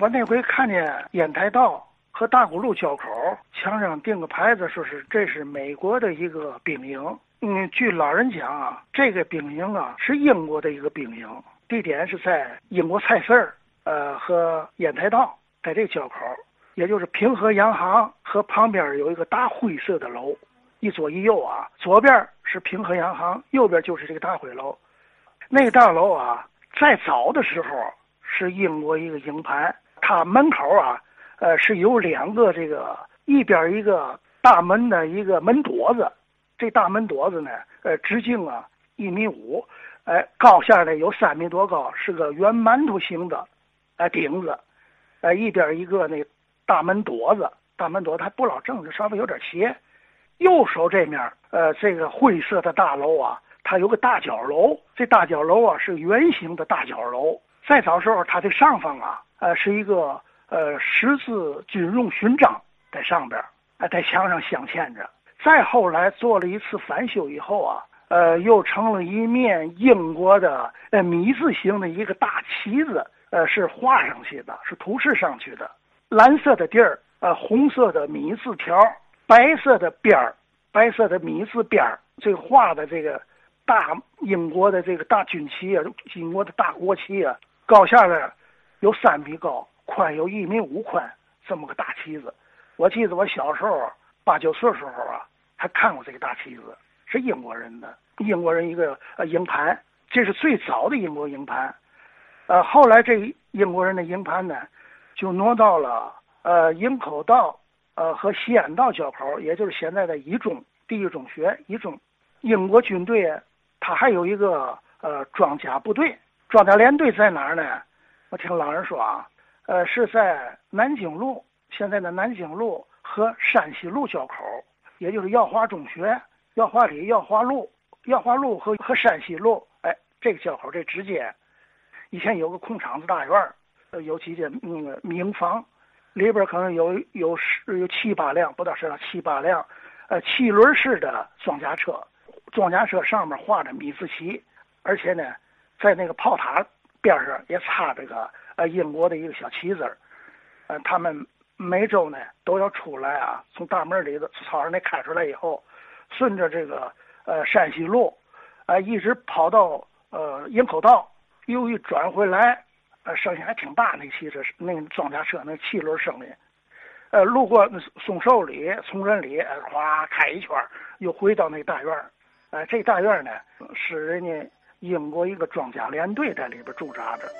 我那回看见烟台道和大沽路交口墙上钉个牌子，说是这是美国的一个兵营。嗯，据老人讲啊，这个兵营啊是英国的一个兵营，地点是在英国菜市儿，呃和烟台道在这个交口，也就是平和洋行和旁边有一个大灰色的楼，一左一右啊，左边是平和洋行，右边就是这个大灰楼。那个大楼啊，在早的时候是英国一个营盘。它门口啊，呃，是有两个这个一边一个大门的一个门垛子，这大门垛子呢，呃，直径啊一米五，哎，高下呢有三米多高，是个圆馒头形的，哎，顶子，哎，一边一个那大门垛子，大门垛它不老正，就稍微有点斜。右手这面，呃，这个灰色的大楼啊，它有个大角楼，这大角楼啊是圆形的大角楼。再早时候，它的上方啊。呃，是一个呃十字军容勋章在上边，呃，在墙上镶嵌着。再后来做了一次翻修以后啊，呃，又成了一面英国的呃米字形的一个大旗子，呃，是画上去的，是涂饰上去的，蓝色的地儿，呃，红色的米字条，白色的边儿，白色的米字边儿，这画的这个大英国的这个大军旗啊，英国的大国旗啊，高下的。有三米高，宽有一米五宽，这么个大旗子。我记得我小时候八九岁时候啊，还看过这个大旗子，是英国人的，英国人一个呃营盘，这是最早的英国营盘。呃，后来这英国人的营盘呢，就挪到了呃营口道呃和西安道交口，也就是现在的一中第一中学一中。英国军队他还有一个呃装甲部队，装甲连队在哪儿呢？我听老人说啊，呃，是在南京路，现在的南京路和山西路交口，也就是耀华中学、耀华里、耀华路、耀华路和和山西路，哎，这个交口这之间，以前有个空场子大院儿，呃，有几间那个民房，里边可能有有十有七八辆，不到十辆七八辆，呃，七轮式的装甲车，装甲车上面画着米字旗，而且呢，在那个炮塔。边上也插这个呃英国的一个小旗子儿，呃，他们每周呢都要出来啊，从大门里头草上那开出来以后，顺着这个呃山西路，呃一直跑到呃营口道，又一转回来，呃声音还挺大，那汽车那装甲车那汽轮声音，呃路过松寿里、崇仁里，哗开一圈，又回到那大院儿，呃这大院呢是人家。英国一个装甲连队在里边驻扎着。